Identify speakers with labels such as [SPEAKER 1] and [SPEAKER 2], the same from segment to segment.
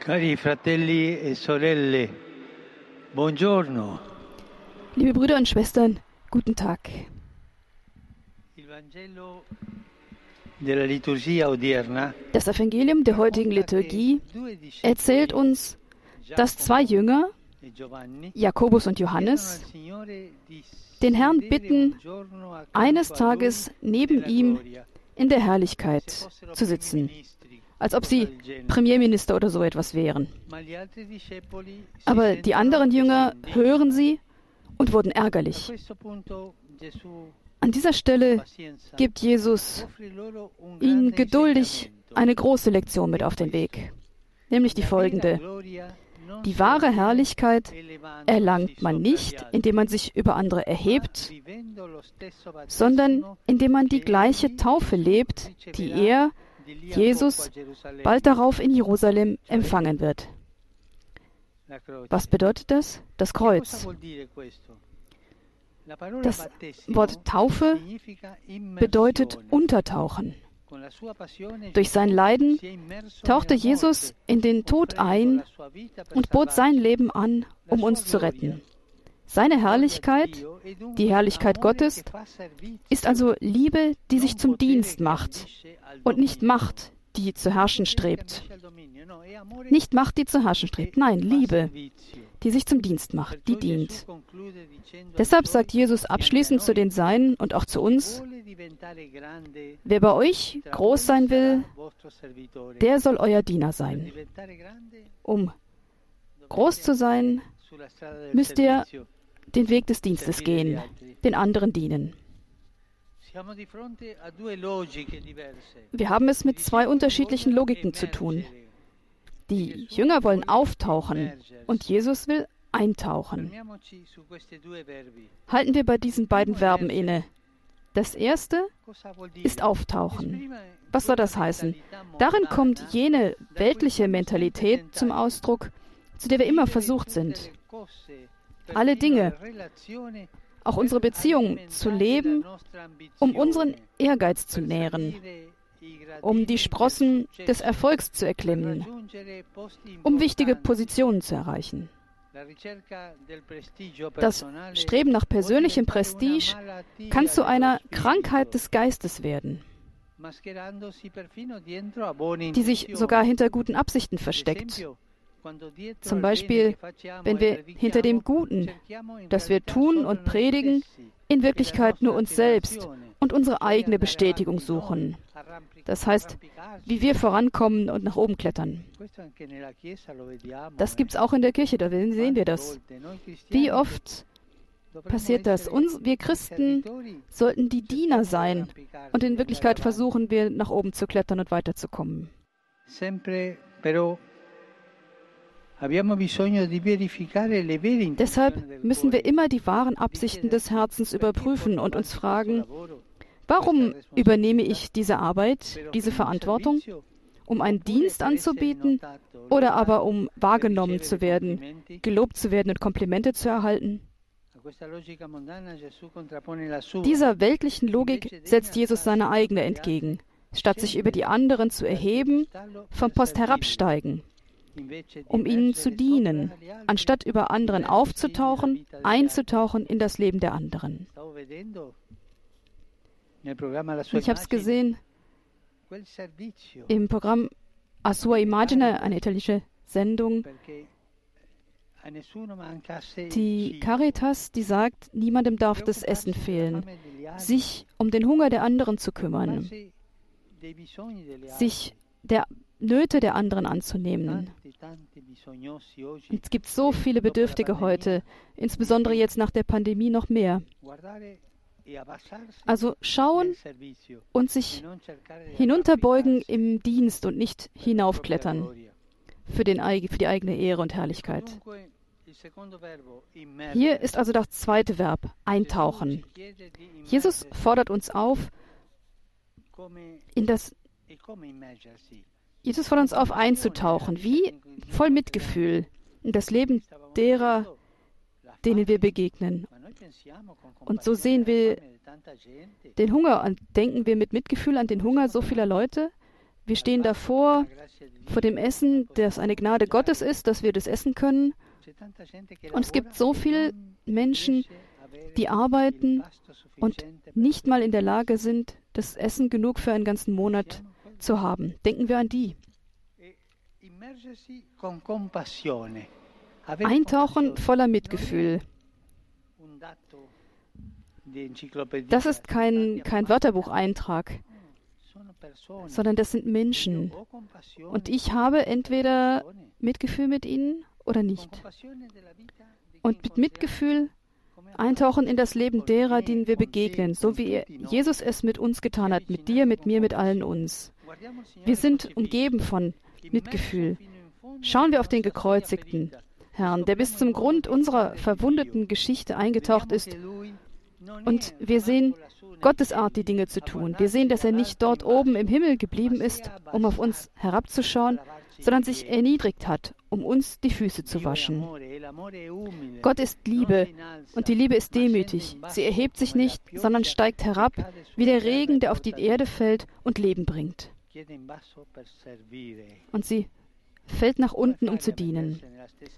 [SPEAKER 1] Cari fratelli e sorelle, buongiorno.
[SPEAKER 2] Liebe Brüder und Schwestern, guten Tag. Das Evangelium der heutigen Liturgie erzählt uns, dass zwei Jünger, Jakobus und Johannes, den Herrn bitten, eines Tages neben ihm in der Herrlichkeit zu sitzen, als ob sie Premierminister oder so etwas wären. Aber die anderen Jünger hören sie und wurden ärgerlich. An dieser Stelle gibt Jesus ihnen geduldig eine große Lektion mit auf den Weg, nämlich die folgende. Die wahre Herrlichkeit erlangt man nicht, indem man sich über andere erhebt, sondern indem man die gleiche Taufe lebt, die er, Jesus, bald darauf in Jerusalem empfangen wird. Was bedeutet das? Das Kreuz. Das Wort Taufe bedeutet untertauchen. Durch sein Leiden tauchte Jesus in den Tod ein und bot sein Leben an, um uns zu retten. Seine Herrlichkeit, die Herrlichkeit Gottes, ist also Liebe, die sich zum Dienst macht und nicht Macht, die zu herrschen strebt. Nicht Macht, die zu herrschen strebt, nein, Liebe, die sich zum Dienst macht, die dient. Deshalb sagt Jesus abschließend zu den Seinen und auch zu uns, wer bei euch groß sein will, der soll euer Diener sein. Um groß zu sein, müsst ihr den Weg des Dienstes gehen, den anderen dienen. Wir haben es mit zwei unterschiedlichen Logiken zu tun. Die Jünger wollen auftauchen und Jesus will eintauchen. Halten wir bei diesen beiden Verben inne. Das erste ist auftauchen. Was soll das heißen? Darin kommt jene weltliche Mentalität zum Ausdruck, zu der wir immer versucht sind. Alle Dinge, auch unsere Beziehungen zu leben, um unseren Ehrgeiz zu nähren, um die Sprossen des Erfolgs zu erklimmen, um wichtige Positionen zu erreichen. Das Streben nach persönlichem Prestige kann zu einer Krankheit des Geistes werden, die sich sogar hinter guten Absichten versteckt. Zum Beispiel, wenn wir hinter dem Guten, das wir tun und predigen, in Wirklichkeit nur uns selbst und unsere eigene Bestätigung suchen. Das heißt, wie wir vorankommen und nach oben klettern. Das gibt es auch in der Kirche, da sehen wir das. Wie oft passiert das? Uns, wir Christen sollten die Diener sein und in Wirklichkeit versuchen wir nach oben zu klettern und weiterzukommen. Deshalb müssen wir immer die wahren Absichten des Herzens überprüfen und uns fragen, warum übernehme ich diese Arbeit, diese Verantwortung? Um einen Dieser anzubieten oder aber um wahrgenommen zu werden, gelobt zu werden und Komplimente zu erhalten? Dieser weltlichen Logik setzt Jesus seine eigene entgegen. Statt sich über die anderen zu erheben, vom Post herabsteigen um ihnen zu dienen, anstatt über anderen aufzutauchen, einzutauchen in das Leben der anderen. Ich habe es gesehen im Programm A Sua Imagine, eine italienische Sendung. Die Caritas, die sagt, niemandem darf das Essen fehlen, sich um den Hunger der anderen zu kümmern, sich der Nöte der anderen anzunehmen. Es gibt so viele Bedürftige heute, insbesondere jetzt nach der Pandemie noch mehr. Also schauen und sich hinunterbeugen im Dienst und nicht hinaufklettern für, den, für die eigene Ehre und Herrlichkeit. Hier ist also das zweite Verb, eintauchen. Jesus fordert uns auf, in das Jesus fordert uns auf, einzutauchen, wie voll Mitgefühl in das Leben derer, denen wir begegnen. Und so sehen wir den Hunger und denken wir mit Mitgefühl an den Hunger so vieler Leute, Wir stehen davor, vor dem Essen, das eine Gnade Gottes ist, dass wir das essen können. Und es gibt so viele Menschen, die arbeiten und nicht mal in der Lage sind, das Essen genug für einen ganzen Monat zu haben. Denken wir an die. Eintauchen voller Mitgefühl. Das ist kein, kein Wörterbucheintrag, sondern das sind Menschen. Und ich habe entweder Mitgefühl mit ihnen oder nicht. Und mit Mitgefühl eintauchen in das Leben derer, denen wir begegnen, so wie Jesus es mit uns getan hat, mit dir, mit mir, mit allen uns. Wir sind umgeben von Mitgefühl. Schauen wir auf den Gekreuzigten, Herrn, der bis zum Grund unserer verwundeten Geschichte eingetaucht ist. Und wir sehen Gottes Art, die Dinge zu tun. Wir sehen, dass er nicht dort oben im Himmel geblieben ist, um auf uns herabzuschauen, sondern sich erniedrigt hat, um uns die Füße zu waschen. Gott ist Liebe und die Liebe ist demütig. Sie erhebt sich nicht, sondern steigt herab, wie der Regen, der auf die Erde fällt und Leben bringt. Und sie fällt nach unten, um zu dienen.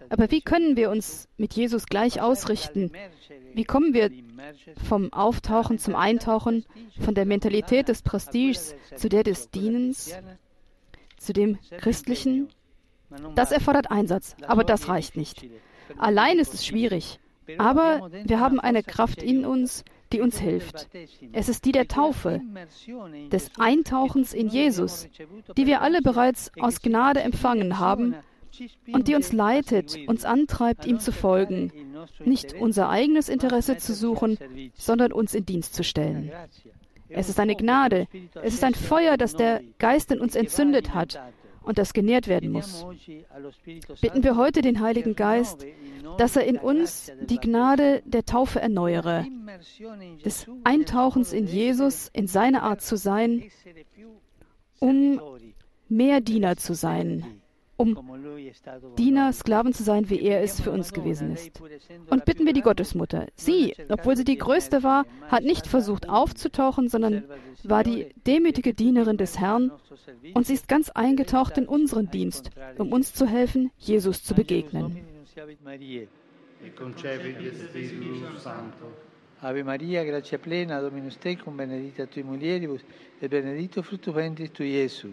[SPEAKER 2] Aber wie können wir uns mit Jesus gleich ausrichten? Wie kommen wir vom Auftauchen zum Eintauchen, von der Mentalität des Prestiges zu der des Dienens? zu dem Christlichen? Das erfordert Einsatz, aber das reicht nicht. Allein ist es schwierig, aber wir haben eine Kraft in uns, die uns hilft. Es ist die der Taufe, des Eintauchens in Jesus, die wir alle bereits aus Gnade empfangen haben und die uns leitet, uns antreibt, ihm zu folgen, nicht unser eigenes Interesse zu suchen, sondern uns in Dienst zu stellen. Es ist eine Gnade. Es ist ein Feuer, das der Geist in uns entzündet hat und das genährt werden muss. Bitten wir heute den Heiligen Geist, dass er in uns die Gnade der Taufe erneuere, des Eintauchens in Jesus, in seine Art zu sein, um mehr Diener zu sein, um Diener, Sklaven zu sein, wie er es für uns gewesen ist. Und bitten wir die Gottesmutter. Sie, obwohl sie die Größte war, hat nicht versucht aufzutauchen, sondern war die demütige Dienerin des Herrn und sie ist ganz eingetaucht in unseren Dienst, um uns zu helfen, Jesus zu begegnen.
[SPEAKER 1] Ave Maria, grazia plena, Dominus tecum, benedicta tui mulieribus, et benedictus fructus ventris tui, Iesus.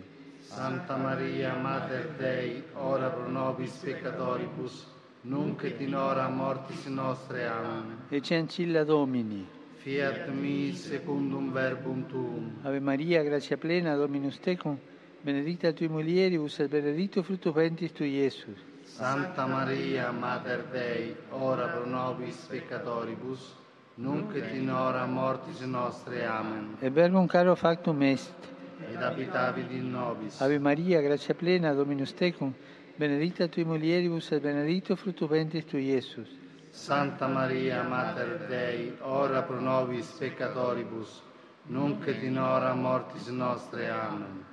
[SPEAKER 3] Santa Maria, Mater Dei, ora pro nobis peccatoribus, nunc et in hora mortis nostre. Amen.
[SPEAKER 1] Ecce ancilla Domini.
[SPEAKER 3] Fiat mi secundum verbum tuum.
[SPEAKER 1] Ave Maria, grazia plena, Dominus tecum, benedicta tui mulieribus, et benedictus fructus ventris tui, Iesus.
[SPEAKER 3] Santa Maria, Mater Dei, ora pro nobis peccatoribus, nunc et in hora mortis nostre. Amen.
[SPEAKER 1] E verbum caro factum est.
[SPEAKER 3] ed abitavit in nobis.
[SPEAKER 1] Ave Maria, grazia plena, Dominus tecum, benedicta tui mulieribus et benedictus fructus ventris tui, Iesus.
[SPEAKER 3] Santa Maria, Mater Dei, ora pro nobis peccatoribus, nunc et in hora mortis nostre. Amen.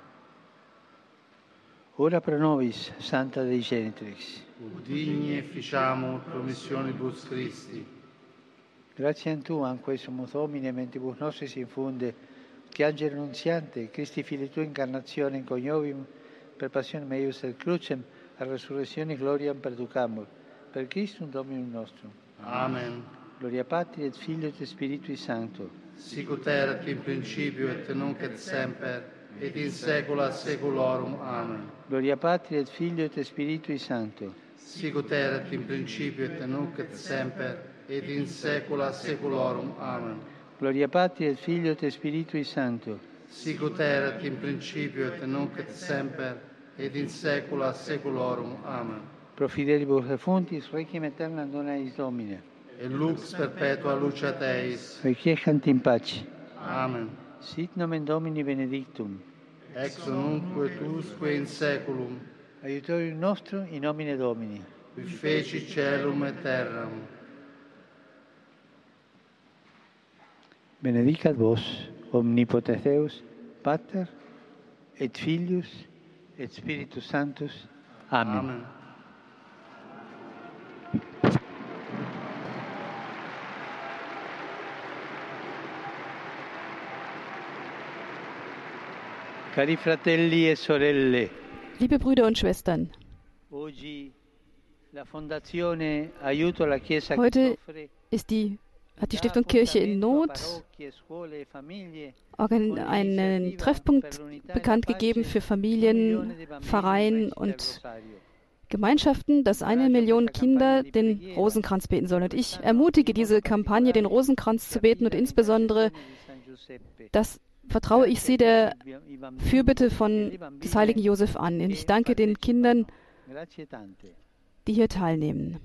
[SPEAKER 1] Ora pro nobis, Santa Dei Genitrix.
[SPEAKER 3] Ut digni efficiamur promissionibus Christi.
[SPEAKER 1] Grazie a Tu, anque sumus Domine, mentibus nostris infunde, che angelo nunziante, Cristi fili tu incarnazione in coniovim, per passione meius et crucem, a resurrezione gloriam perducamur, per Christum Dominum nostrum.
[SPEAKER 3] Amen.
[SPEAKER 1] Gloria Patri et Filio et Spiritui Sancto.
[SPEAKER 3] Sicut erat in principio et nunc et semper, et in saecula saeculorum. Amen.
[SPEAKER 1] Gloria Patri et Filio et Spiritui Sancto.
[SPEAKER 3] Sicut erat in principio et nunc et semper, et in saecula saeculorum. Amen.
[SPEAKER 1] Gloria Patri et Filio et Spiritui Sancto.
[SPEAKER 3] Sicut erat in principio et nunc et semper, et in saecula saeculorum. Amen.
[SPEAKER 1] Pro fidelibus defuntis, requiem aeternam dona eis Domine.
[SPEAKER 3] Et lux perpetua luce Teis.
[SPEAKER 1] Requiescant in pace.
[SPEAKER 3] Amen.
[SPEAKER 1] Sit nomen Domini benedictum.
[SPEAKER 3] Ex nunc et usque in saeculum,
[SPEAKER 1] Aiutorium nostrum in nomine Domini.
[SPEAKER 3] qui feci celum et terram.
[SPEAKER 1] Benedicat vos, omnipotens Deus, Pater, et Filius, et Spiritus Sanctus. Amen.
[SPEAKER 3] Amen.
[SPEAKER 1] Cari fratelli e sorelle.
[SPEAKER 2] Liebe Brüder und Schwestern. Heute ist die, hat die Stiftung Kirche in Not einen Treffpunkt bekannt gegeben für Familien, Vereine und Gemeinschaften, dass eine Million Kinder den Rosenkranz beten sollen. Und ich ermutige diese Kampagne, den Rosenkranz zu beten und insbesondere, das vertraue ich sie der Fürbitte von des heiligen Josef an. Und ich danke den Kindern, die hier teilnehmen.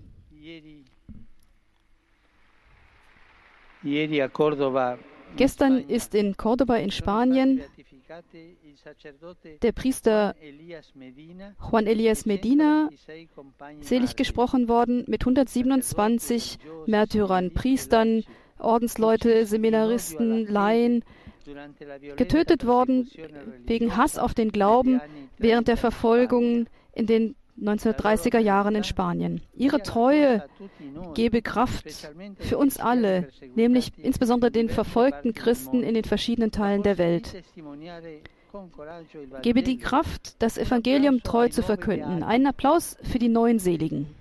[SPEAKER 2] Gestern ist in Cordoba in Spanien der Priester Juan Elias Medina selig gesprochen worden mit 127 Märtyrern, Priestern, Ordensleute, Seminaristen, Laien, getötet worden wegen Hass auf den Glauben während der Verfolgung in den 1930er Jahren in Spanien. Ihre Treue gebe Kraft für uns alle, nämlich insbesondere den verfolgten Christen in den verschiedenen Teilen der Welt. Gebe die Kraft, das Evangelium treu zu verkünden. Einen Applaus für die neuen Seligen.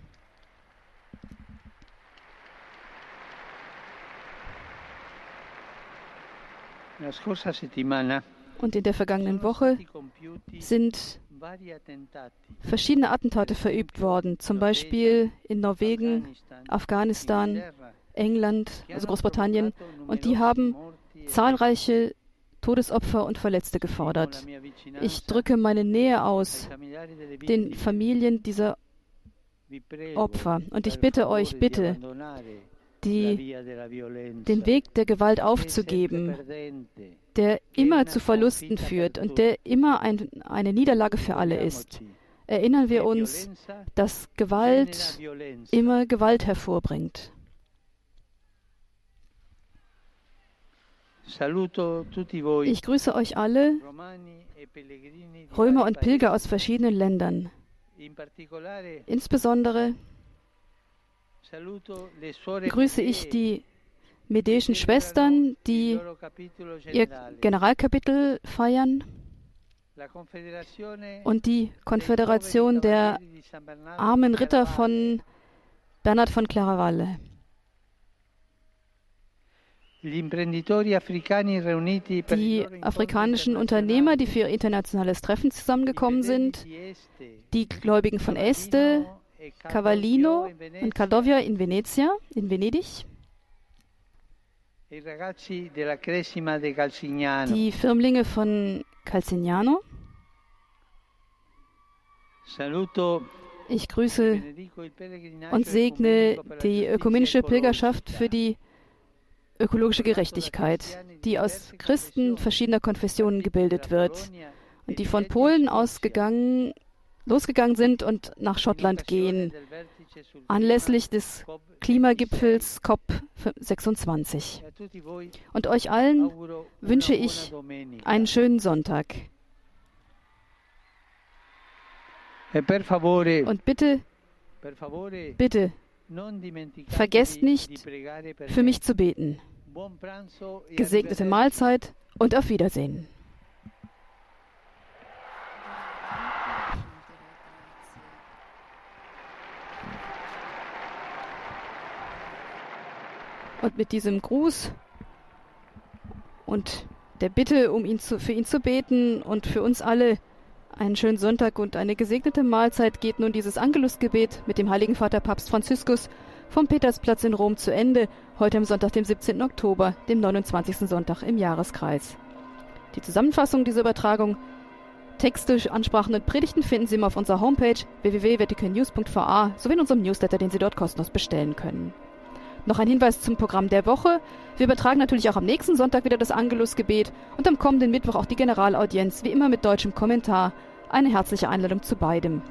[SPEAKER 2] Und in der vergangenen Woche sind verschiedene Attentate verübt worden, zum Beispiel in Norwegen, Afghanistan, England, also Großbritannien, und die haben zahlreiche Todesopfer und Verletzte gefordert. Ich drücke meine Nähe aus den Familien dieser Opfer und ich bitte euch, bitte, die, den Weg der Gewalt aufzugeben, der immer zu Verlusten führt und der immer ein, eine Niederlage für alle ist. Erinnern wir uns, dass Gewalt immer Gewalt hervorbringt. Ich grüße euch alle, Römer und Pilger aus verschiedenen Ländern. Insbesondere grüße ich die medischen Schwestern, die ihr Generalkapitel feiern und die Konföderation der armen Ritter von Bernhard von Claraval. Die afrikanischen Unternehmer, die für ihr internationales Treffen zusammengekommen sind, die Gläubigen von Este, Cavallino und Caldovia in Venezia, in Venedig. Die Firmlinge von Calcignano. Ich grüße und segne die ökumenische Pilgerschaft für die ökologische Gerechtigkeit, die aus Christen verschiedener Konfessionen gebildet wird und die von Polen ausgegangen losgegangen sind und nach Schottland gehen, anlässlich des Klimagipfels COP26. Und euch allen wünsche ich einen schönen Sonntag. Und bitte, bitte, vergesst nicht, für mich zu beten. Gesegnete Mahlzeit und auf Wiedersehen. Und mit diesem Gruß und der Bitte, um ihn zu, für ihn zu beten und für uns alle einen schönen Sonntag und eine gesegnete Mahlzeit geht nun dieses Angelusgebet mit dem Heiligen Vater Papst Franziskus vom Petersplatz in Rom zu Ende, heute am Sonntag, dem 17. Oktober, dem 29. Sonntag im Jahreskreis. Die Zusammenfassung dieser Übertragung, Texte, Ansprachen und Predigten finden Sie immer auf unserer Homepage www.vaticannews.va sowie in unserem Newsletter, den Sie dort kostenlos bestellen können. Noch ein Hinweis zum Programm der Woche. Wir übertragen natürlich auch am nächsten Sonntag wieder das Angelusgebet und am kommenden Mittwoch auch die Generalaudienz, wie immer mit deutschem Kommentar. Eine herzliche Einladung zu beidem.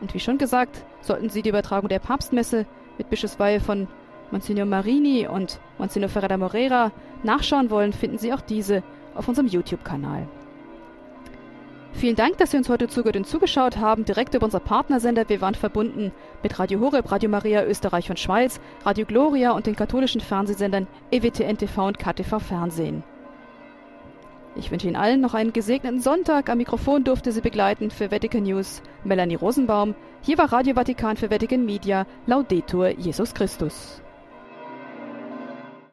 [SPEAKER 2] Und wie schon gesagt, sollten Sie die Übertragung der Papstmesse mit Bischofsweihe von Monsignor Marini und Monsignor Ferrada Moreira nachschauen wollen, finden Sie auch diese auf unserem YouTube-Kanal. Vielen Dank, dass Sie uns heute zugehört und zugeschaut haben, direkt über unser Partnersender. Wir waren verbunden mit Radio Horeb, Radio Maria Österreich und Schweiz, Radio Gloria und den katholischen Fernsehsendern EWTN TV und KTV Fernsehen. Ich wünsche Ihnen allen noch einen gesegneten Sonntag. Am Mikrofon durfte Sie begleiten für Vatican News Melanie Rosenbaum. Hier war Radio Vatikan für Vatican Media. Laudetur Jesus Christus.